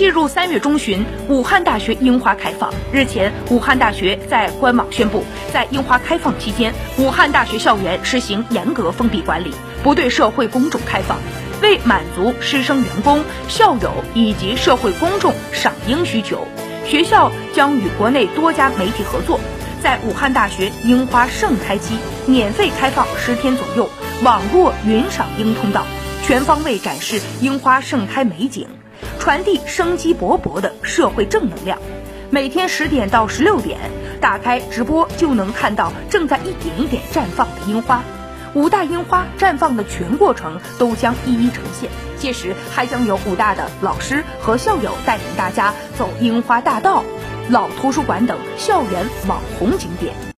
进入三月中旬，武汉大学樱花开放。日前，武汉大学在官网宣布，在樱花开放期间，武汉大学校园实行严格封闭管理，不对社会公众开放。为满足师生、员工、校友以及社会公众赏樱需求，学校将与国内多家媒体合作，在武汉大学樱花盛开期免费开放十天左右网络云赏樱通道，全方位展示樱花盛开美景。传递生机勃勃的社会正能量。每天十点到十六点，打开直播就能看到正在一点一点绽放的樱花。武大樱花绽放的全过程都将一一呈现。届时还将有武大的老师和校友带领大家走樱花大道、老图书馆等校园网红景点。